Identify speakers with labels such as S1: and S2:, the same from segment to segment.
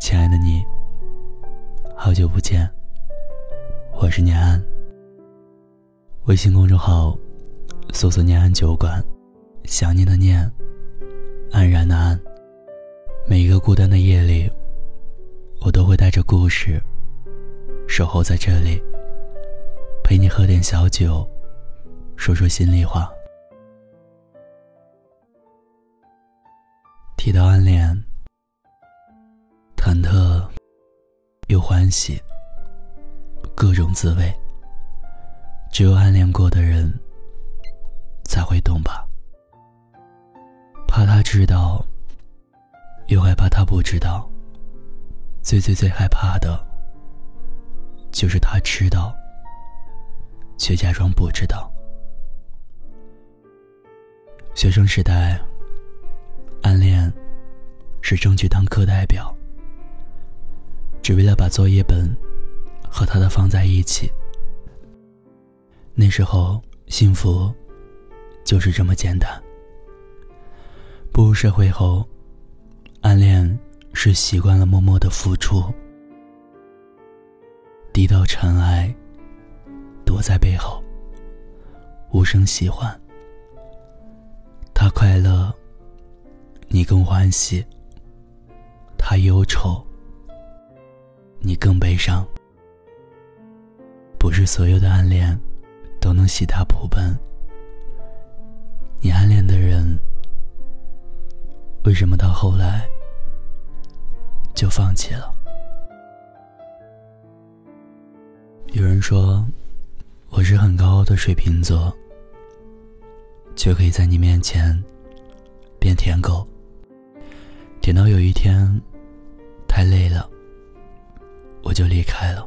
S1: 亲爱的你，好久不见，我是念安。微信公众号搜索“念安酒馆”，想念的念，安然的安。每一个孤单的夜里，我都会带着故事守候在这里，陪你喝点小酒，说说心里话。提到暗恋，欢喜，各种滋味，只有暗恋过的人才会懂吧。怕他知道，又害怕他不知道。最最最害怕的，就是他知道，却假装不知道。学生时代。暗恋，是争取当课代表，只为了把作业本和他的放在一起。那时候幸福就是这么简单。步入社会后，暗恋是习惯了默默的付出，低到尘埃，躲在背后，无声喜欢。他快乐。你更欢喜，他忧愁，你更悲伤。不是所有的暗恋都能喜他普奔。你暗恋的人，为什么到后来就放弃了？有人说我是很高傲的水瓶座，却可以在你面前变舔狗。舔到有一天，太累了，我就离开了。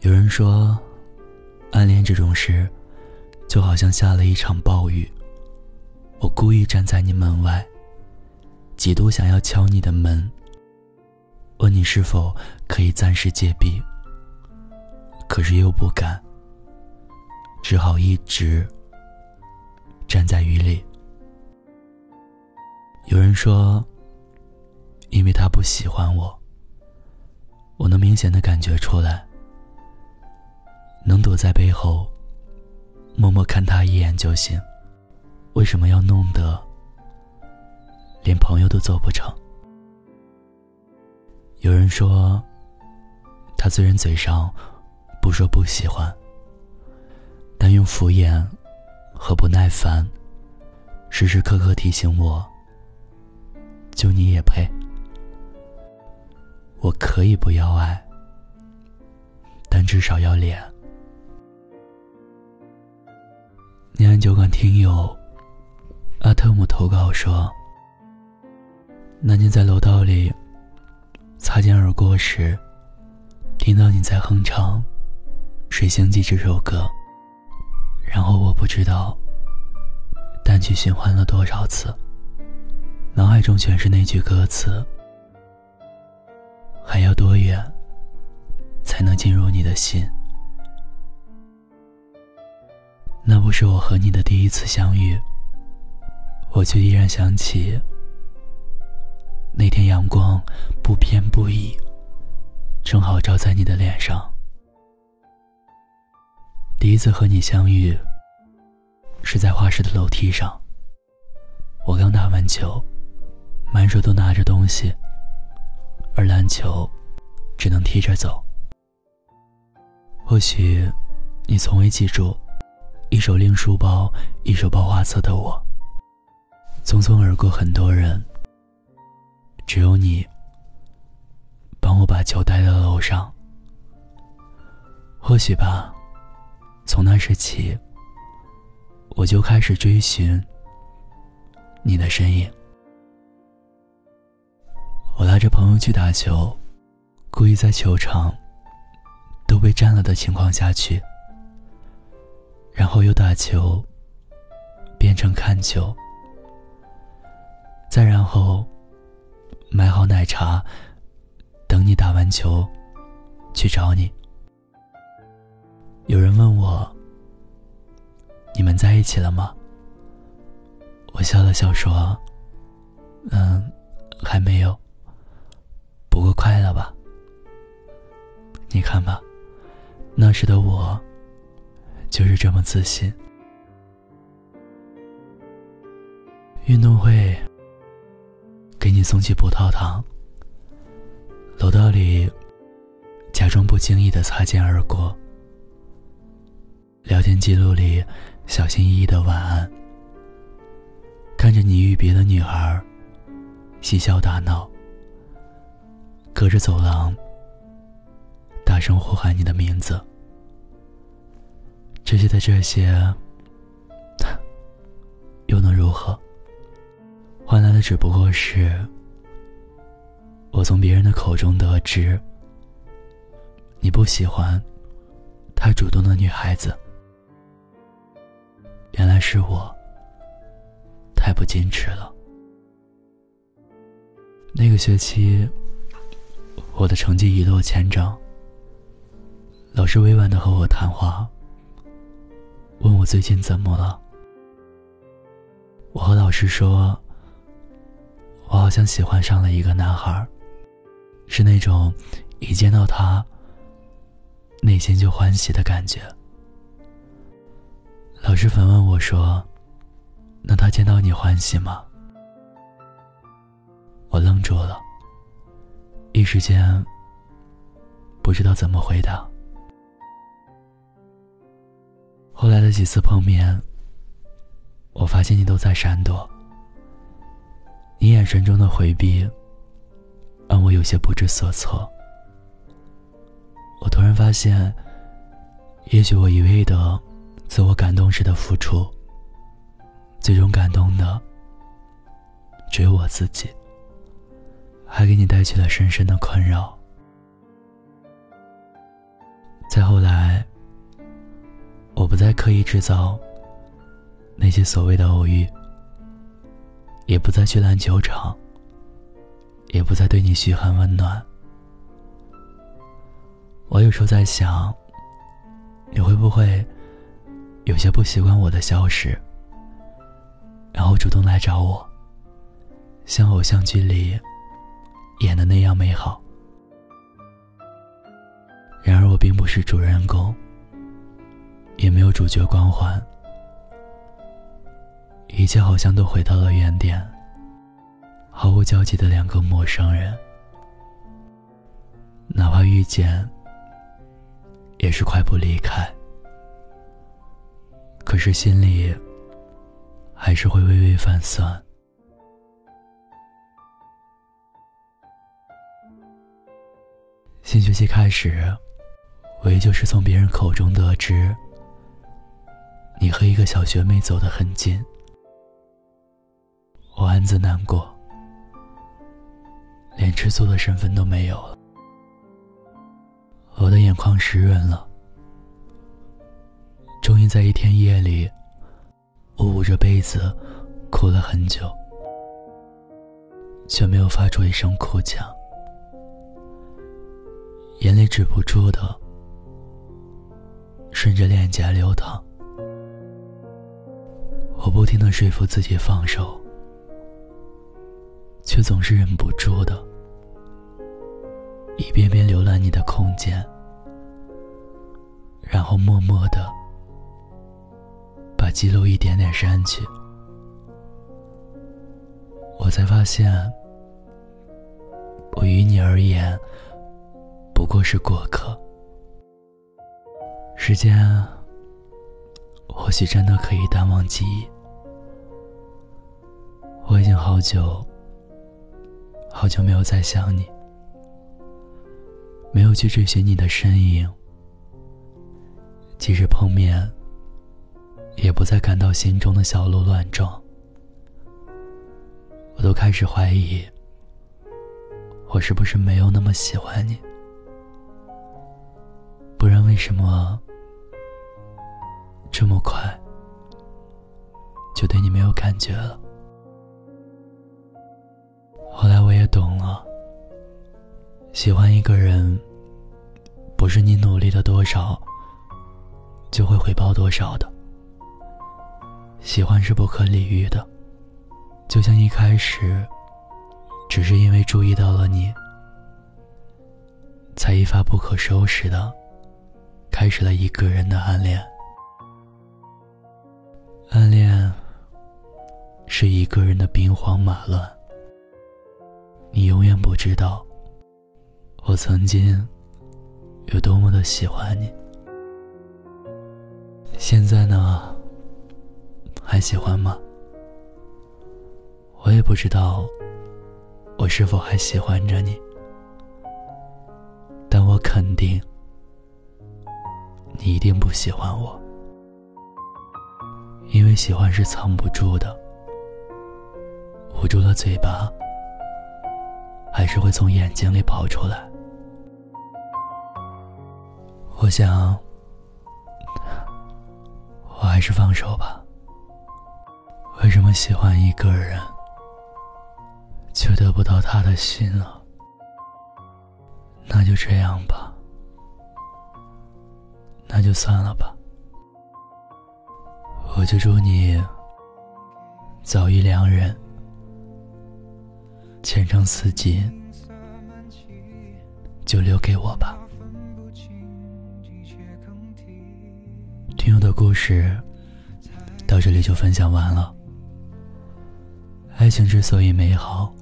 S1: 有人说，暗恋这种事，就好像下了一场暴雨。我故意站在你门外，几度想要敲你的门，问你是否可以暂时借闭，可是又不敢，只好一直站在雨里。有人说，因为他不喜欢我，我能明显的感觉出来，能躲在背后，默默看他一眼就行，为什么要弄得连朋友都做不成？有人说，他虽然嘴上不说不喜欢，但用敷衍和不耐烦，时时刻刻提醒我。就你也配？我可以不要爱，但至少要脸。念安酒馆听友阿特姆投稿说：那天在楼道里擦肩而过时，听到你在哼唱《水星记》这首歌，然后我不知道单曲循环了多少次。脑海中全是那句歌词：“还要多远，才能进入你的心？”那不是我和你的第一次相遇，我却依然想起那天阳光不偏不倚，正好照在你的脸上。第一次和你相遇，是在画室的楼梯上，我刚打完球。满手都拿着东西，而篮球只能踢着走。或许你从未记住，一手拎书包，一手抱画册的我。匆匆而过，很多人，只有你帮我把球带到楼上。或许吧，从那时起，我就开始追寻你的身影。我拉着朋友去打球，故意在球场都被占了的情况下去，然后又打球变成看球，再然后买好奶茶，等你打完球去找你。有人问我：“你们在一起了吗？”我笑了笑说：“嗯，还没有。”不过快乐吧？你看吧，那时的我就是这么自信。运动会给你送去葡萄糖，楼道里假装不经意的擦肩而过，聊天记录里小心翼翼的晚安，看着你与别的女孩嬉笑打闹，隔着走廊大声呼喊你的名字，这些的这些又能如何？换来的只不过是，我从别人的口中得知，你不喜欢太主动的女孩子。原来是我太不矜持了。那个学期，我的成绩一落千丈。老师委婉的和我谈话，问我最近怎么了。我和老师说。我好像喜欢上了一个男孩，是那种一见到他，内心就欢喜的感觉。老师反问我说：“那他见到你欢喜吗？”我愣住了，一时间不知道怎么回答。后来的几次碰面，我发现你都在闪躲。你眼神中的回避，让我有些不知所措。我突然发现，也许我一味的自我感动式的付出，最终感动的只有我自己，还给你带去了深深的困扰。再后来，我不再刻意制造那些所谓的偶遇。也不再去篮球场，也不再对你嘘寒问暖。我有时候在想，你会不会有些不习惯我的消失，然后主动来找我，像偶像剧里演的那样美好？然而我并不是主人公，也没有主角光环。一切好像都回到了原点，毫无交集的两个陌生人，哪怕遇见，也是快步离开。可是心里还是会微微泛酸。新学期开始，我也就是从别人口中得知，你和一个小学妹走得很近。我暗自难过，连吃醋的身份都没有了。我的眼眶湿润了，终于在一天夜里，我捂着被子哭了很久，却没有发出一声哭腔，眼泪止不住的顺着脸颊流淌。我不停的说服自己放手。却总是忍不住的，一遍遍浏览你的空间，然后默默的把记录一点点删去。我才发现，我于你而言不过是过客。时间或许真的可以淡忘记忆。我已经好久。好久没有再想你，没有去追寻你的身影，即使碰面，也不再感到心中的小鹿乱撞。我都开始怀疑，我是不是没有那么喜欢你？不然为什么这么快就对你没有感觉了？后来我也懂了，喜欢一个人，不是你努力了多少，就会回报多少的。喜欢是不可理喻的，就像一开始，只是因为注意到了你，才一发不可收拾的开始了一个人的暗恋。暗恋是一个人的兵荒马乱，你永远不知道我曾经有多么的喜欢你。现在呢，还喜欢吗？我也不知道，我是否还喜欢着你。但我肯定，你一定不喜欢我，因为喜欢是藏不住的，捂住了嘴巴，还是会从眼睛里跑出来。我想。我还是放手吧。为什么喜欢一个人，却得不到他的心了？那就这样吧，那就算了吧。我就祝你早遇良人，前程似锦，就留给我吧。听友的故事到这里就分享完了。爱情之所以美好，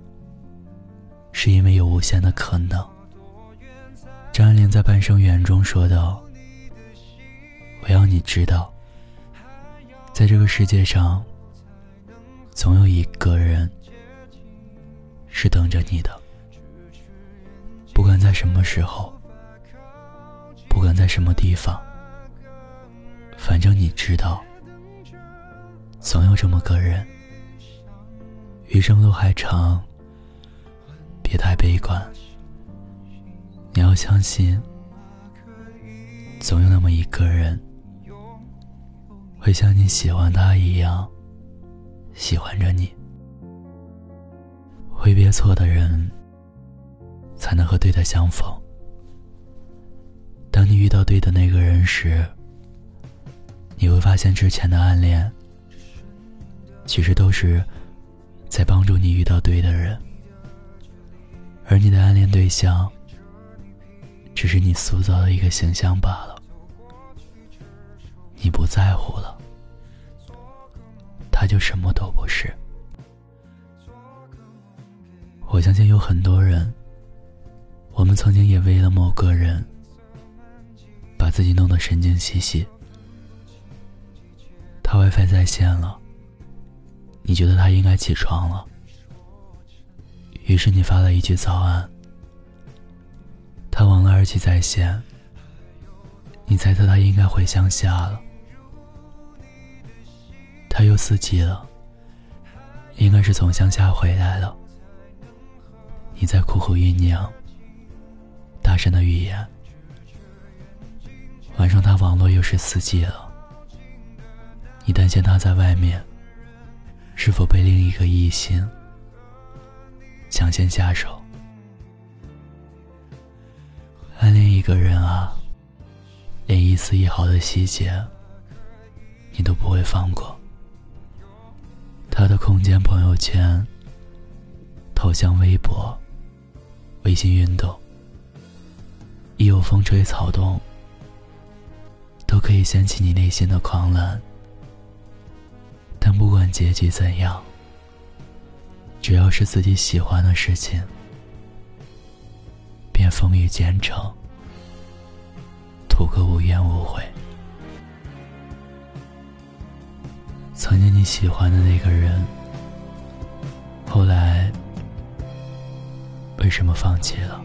S1: 是因为有无限的可能。张爱玲在《半生缘》中说道：“你知道，在这个世界上，总有一个人是等着你的。不管在什么时候，不管在什么地方。”反正你知道，总有这么个人。余生路还长，别太悲观。你要相信，总有那么一个人，会像你喜欢他一样，喜欢着你。挥别错的人，才能和对的相逢。当你遇到对的那个人时，你会发现，之前的暗恋，其实都是在帮助你遇到对的人，而你的暗恋对象，只是你塑造的一个形象罢了。你不在乎了，就什么都不是。我相信有很多人，我们曾经也为了某个人，把自己弄得神经兮兮。他 WiFi 在线了，你觉得他应该起床了，于是你发了一句早安。他忘了耳机在线，你猜测他应该回乡下了。他又四季了，应该是从乡下回来了。你在苦苦酝酿大声的预言，晚上他网络又是四 G 了。你担心他在外面是否被另一个异性抢先下手？暗恋一个人啊，连一丝一毫的细节你都不会放过。他的空间朋友圈、头像、微博、微信运动，一有风吹草动，都可以掀起你内心的狂澜。但不管结局怎样，只要是自己喜欢的事情，便风雨兼程，图个无怨无悔。曾经你喜欢的那个人，后来为什么放弃了？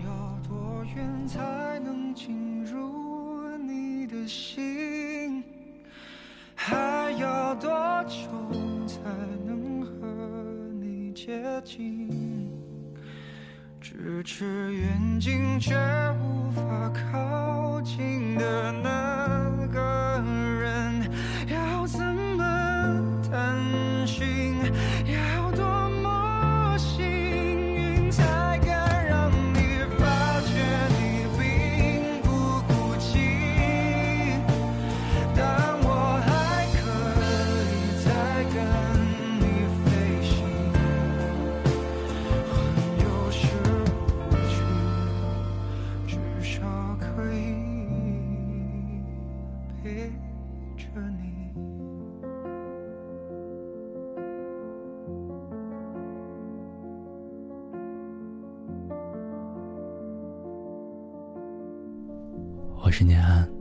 S2: 咫尺远近却无法靠近的那个人，
S1: 我是念，安。